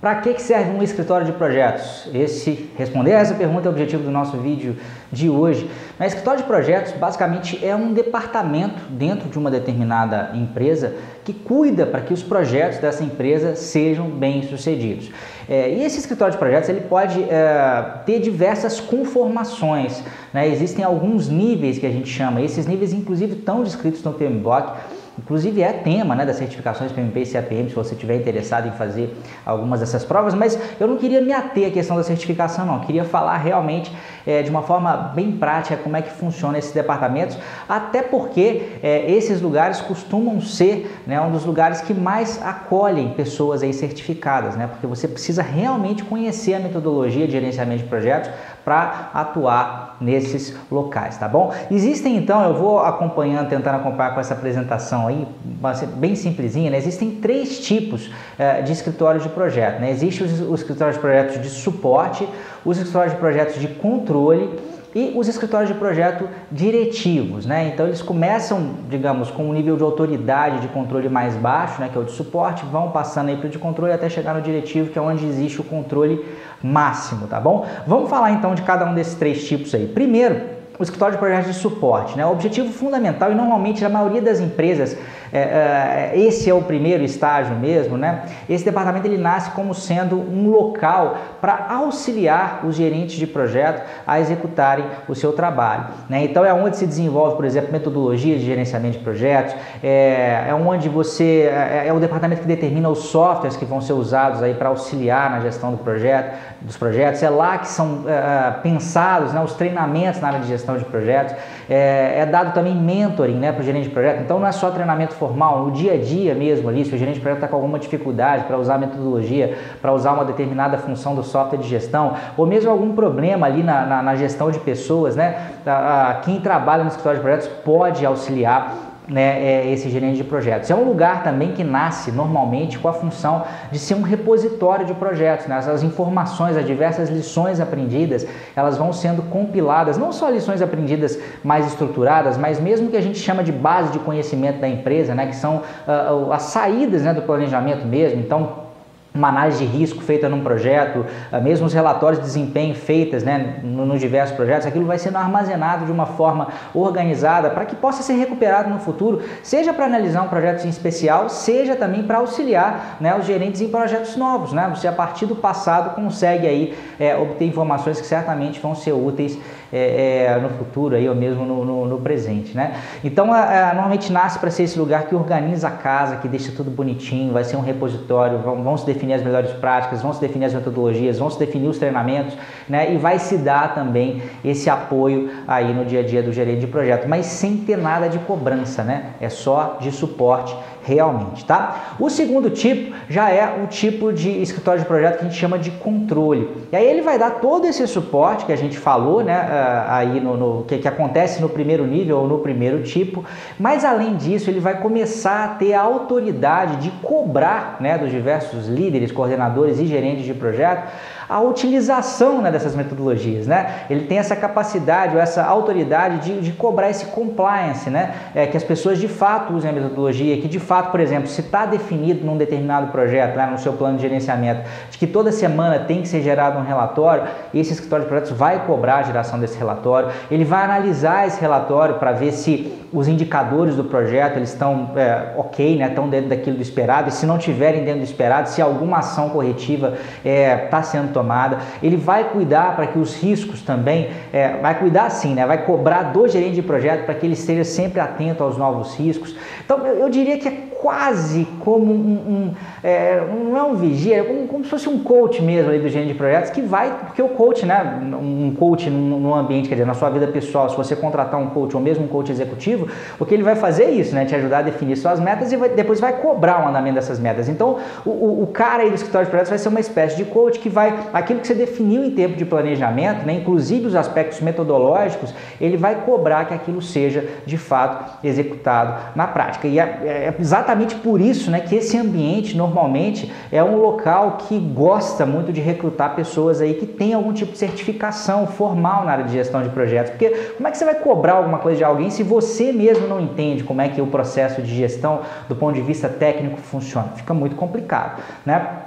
Para que, serve um escritório de projetos? Esse, responder essa pergunta é o objetivo do nosso vídeo de hoje. Mas escritório de projetos basicamente é um departamento dentro de uma determinada empresa que cuida para que os projetos dessa empresa sejam bem sucedidos. É, e esse escritório de projetos ele pode é, ter diversas conformações. Né? Existem alguns níveis que a gente chama, esses níveis inclusive estão descritos no PMBOK Inclusive é tema né, das certificações PMP e CAPM, se você estiver interessado em fazer algumas dessas provas, mas eu não queria me ater à questão da certificação, não. Eu queria falar realmente é, de uma forma bem prática como é que funciona esses departamentos, até porque é, esses lugares costumam ser né, um dos lugares que mais acolhem pessoas aí certificadas, né? Porque você precisa realmente conhecer a metodologia de gerenciamento de projetos para atuar nesses locais, tá bom? Existem então, eu vou acompanhando, tentando acompanhar com essa apresentação aí, bem simplesinha, né? Existem três tipos uh, de escritórios de projeto, né? Existe os, os escritórios de projetos de suporte, os escritórios de projetos de controle e os escritórios de projeto diretivos, né? Então eles começam, digamos, com um nível de autoridade de controle mais baixo, né, que é o de suporte, vão passando aí para o de controle até chegar no diretivo, que é onde existe o controle máximo, tá bom? Vamos falar então de cada um desses três tipos aí. Primeiro, o escritório de projetos de suporte. Né? O objetivo fundamental, e normalmente a maioria das empresas é, é, esse é o primeiro estágio mesmo, né? Esse departamento ele nasce como sendo um local para auxiliar os gerentes de projeto a executarem o seu trabalho, né? Então é onde se desenvolve, por exemplo, metodologias de gerenciamento de projetos, é, é onde você é, é o departamento que determina os softwares que vão ser usados aí para auxiliar na gestão do projeto, dos projetos. É lá que são é, pensados, né, os treinamentos na área de gestão de projetos. É, é dado também mentoring, né, para o gerente de projeto. Então não é só treinamento formal, no dia a dia mesmo ali, se o gerente de projeto está com alguma dificuldade para usar a metodologia, para usar uma determinada função do software de gestão, ou mesmo algum problema ali na, na, na gestão de pessoas, né? quem trabalha no escritório de projetos pode auxiliar né, é esse gerente de projetos. É um lugar também que nasce normalmente com a função de ser um repositório de projetos. Né? As informações, as diversas lições aprendidas, elas vão sendo compiladas, não só lições aprendidas mais estruturadas, mas mesmo que a gente chama de base de conhecimento da empresa, né, que são uh, as saídas né, do planejamento mesmo. Então, uma análise de risco feita num projeto, ah, mesmo os relatórios de desempenho feitas né, nos diversos projetos, aquilo vai sendo armazenado de uma forma organizada para que possa ser recuperado no futuro, seja para analisar um projeto em especial, seja também para auxiliar né, os gerentes em projetos novos. Né? Você, a partir do passado, consegue aí é, obter informações que certamente vão ser úteis é, é, no futuro aí, ou mesmo no, no, no presente. Né? Então, a, a, normalmente nasce para ser esse lugar que organiza a casa, que deixa tudo bonitinho, vai ser um repositório, vão, vão se definir as melhores práticas, vão se definir as metodologias, vão se definir os treinamentos, né? E vai se dar também esse apoio aí no dia a dia do gerente de projeto, mas sem ter nada de cobrança, né? É só de suporte realmente, tá? O segundo tipo já é o tipo de escritório de projeto que a gente chama de controle. E aí ele vai dar todo esse suporte que a gente falou, né? Ah, aí no, no que, que acontece no primeiro nível ou no primeiro tipo, mas além disso ele vai começar a ter a autoridade de cobrar, né, dos diversos líderes, coordenadores e gerentes de projeto a utilização né, dessas metodologias. Né? Ele tem essa capacidade ou essa autoridade de, de cobrar esse compliance, né? É, que as pessoas de fato usem a metodologia, que de fato, por exemplo, se está definido num determinado projeto, né, no seu plano de gerenciamento, de que toda semana tem que ser gerado um relatório, esse escritório de projetos vai cobrar a geração desse relatório, ele vai analisar esse relatório para ver se os indicadores do projeto eles estão é, ok, né, estão dentro daquilo do esperado, e se não tiverem dentro do esperado, se alguma ação corretiva está é, tá sendo tomada, ele vai cuidar para que os riscos também, é, vai cuidar sim, né? vai cobrar do gerente de projeto para que ele esteja sempre atento aos novos riscos. Então eu, eu diria que é quase como um, um é, não é um vigia, é como, como, se fosse um coach mesmo ali do gerente de projetos que vai, porque o coach, né, um coach no ambiente, quer dizer, na sua vida pessoal, se você contratar um coach ou mesmo um coach executivo, o que ele vai fazer é isso, né, te ajudar a definir suas metas e vai, depois vai cobrar o andamento dessas metas. Então, o, o, cara aí do escritório de projetos vai ser uma espécie de coach que vai, aquilo que você definiu em tempo de planejamento, né, inclusive os aspectos metodológicos, ele vai cobrar que aquilo seja de fato executado na prática. E é, é exatamente por isso, né, que esse ambiente normalmente é um local que gosta muito de recrutar pessoas aí que têm algum tipo de certificação formal na área de gestão de projetos. Porque como é que você vai cobrar alguma coisa de alguém se você mesmo não entende como é que o processo de gestão do ponto de vista técnico funciona? Fica muito complicado, né?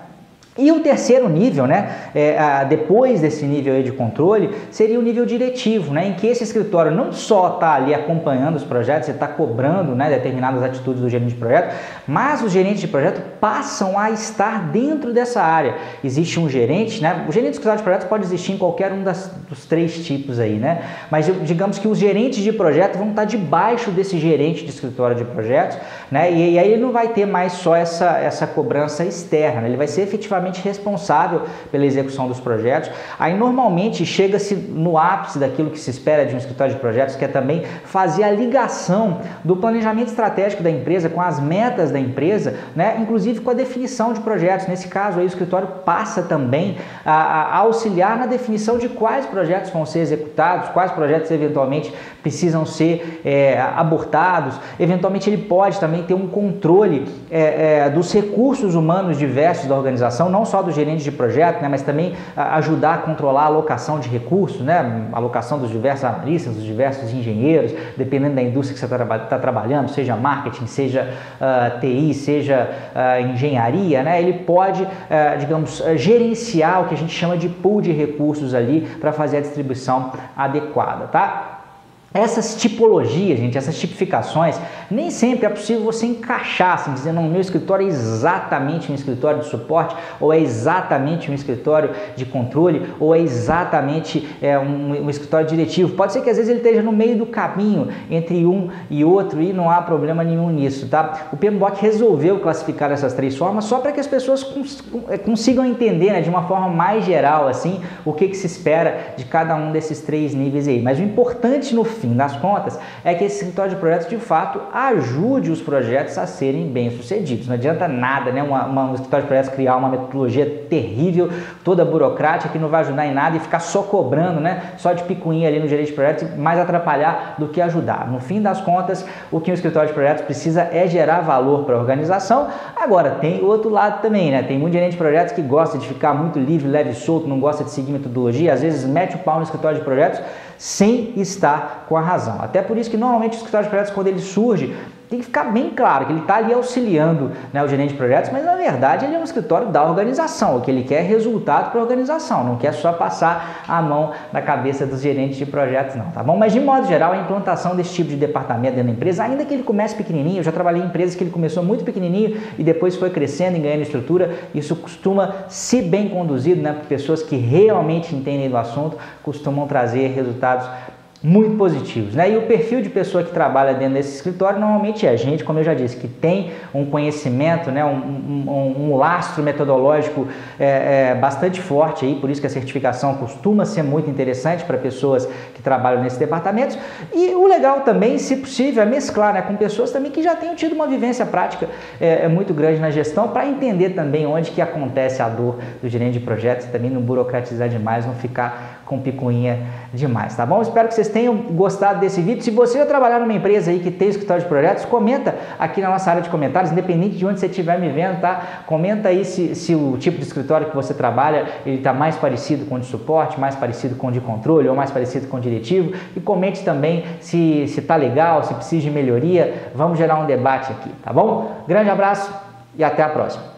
E o terceiro nível, né, é, a, depois desse nível de controle, seria o nível diretivo, né, em que esse escritório não só está ali acompanhando os projetos, e está cobrando né, determinadas atitudes do gerente de projeto, mas os gerentes de projeto passam a estar dentro dessa área. Existe um gerente, né, o gerente de escritório de projetos pode existir em qualquer um das, dos três tipos aí, né, mas digamos que os gerentes de projeto vão estar debaixo desse gerente de escritório de projetos, né, e, e aí ele não vai ter mais só essa, essa cobrança externa, né, ele vai ser efetivamente responsável pela execução dos projetos. Aí normalmente chega-se no ápice daquilo que se espera de um escritório de projetos, que é também fazer a ligação do planejamento estratégico da empresa com as metas da empresa, né? inclusive com a definição de projetos. Nesse caso aí o escritório passa também a, a auxiliar na definição de quais projetos vão ser executados, quais projetos eventualmente precisam ser é, abortados. Eventualmente ele pode também ter um controle é, é, dos recursos humanos diversos da organização, não só do gerente de projeto, né, mas também ajudar a controlar a alocação de recursos, né, alocação dos diversos analistas, dos diversos engenheiros, dependendo da indústria que você está tá trabalhando, seja marketing, seja uh, ah, TI, seja uh, engenharia, né, ele pode, uh, digamos, gerenciar o que a gente chama de pool de recursos ali para fazer a distribuição adequada, tá? Essas tipologias, gente, essas tipificações, nem sempre é possível você encaixar, assim, dizendo, no meu escritório é exatamente um escritório de suporte, ou é exatamente um escritório de controle, ou é exatamente é, um, um, escritório diretivo. Pode ser que às vezes ele esteja no meio do caminho entre um e outro e não há problema nenhum nisso, tá? O PMBOK resolveu classificar essas três formas só para que as pessoas cons é, consigam entender, né, de uma forma mais geral, assim, o que, que se espera de cada um desses três níveis aí. Mas o importante no fim das contas, é que esse escritório de projetos de fato ajude os projetos a serem bem sucedidos. Não adianta nada, né? Uma, uma, um escritório de projetos criar uma metodologia terrível, toda burocrática, que não vai ajudar em nada e ficar só cobrando, né? Só de picuinha ali no gerente de projetos, mais atrapalhar do que ajudar. No fim das contas, o que um escritório de projetos precisa é gerar valor para a organização. Agora, tem o outro lado também, né? Tem muito gerente de projetos que gosta de ficar muito livre, leve e solto, não gosta de seguir metodologia, às vezes mete o pau no escritório de projetos sem estar com a razão. Até por isso que normalmente o escritório de projetos, quando ele surge, tem que ficar bem claro que ele está ali auxiliando né, o gerente de projetos, mas na verdade ele é um escritório da organização. O que ele quer é resultado para a organização, não quer só passar a mão na cabeça dos gerentes de projetos, não, tá bom? Mas de modo geral, a implantação desse tipo de departamento dentro da empresa, ainda que ele comece pequenininho, eu já trabalhei em empresas que ele começou muito pequenininho e depois foi crescendo e ganhando estrutura, isso costuma, se bem conduzido, né, por pessoas que realmente entendem do assunto, costumam trazer resultados muito positivos. Né? E o perfil de pessoa que trabalha dentro desse escritório normalmente é gente, como eu já disse, que tem um conhecimento, né? um, um, um lastro metodológico é, é, bastante forte, aí, por isso que a certificação costuma ser muito interessante para pessoas que trabalham nesses departamentos. E o legal também, se possível, é mesclar né? com pessoas também que já tenham tido uma vivência prática é, é muito grande na gestão para entender também onde que acontece a dor do gerente de projetos, também não burocratizar demais, não ficar com picuinha demais, tá bom? Espero que vocês tenham gostado desse vídeo. Se você já trabalhar numa empresa aí que tem escritório de projetos, comenta aqui na nossa área de comentários, independente de onde você estiver me vendo, tá? Comenta aí se, se o tipo de escritório que você trabalha, ele está mais parecido com o de suporte, mais parecido com o de controle ou mais parecido com o diretivo. E comente também se está legal, se precisa de melhoria. Vamos gerar um debate aqui, tá bom? Grande abraço e até a próxima.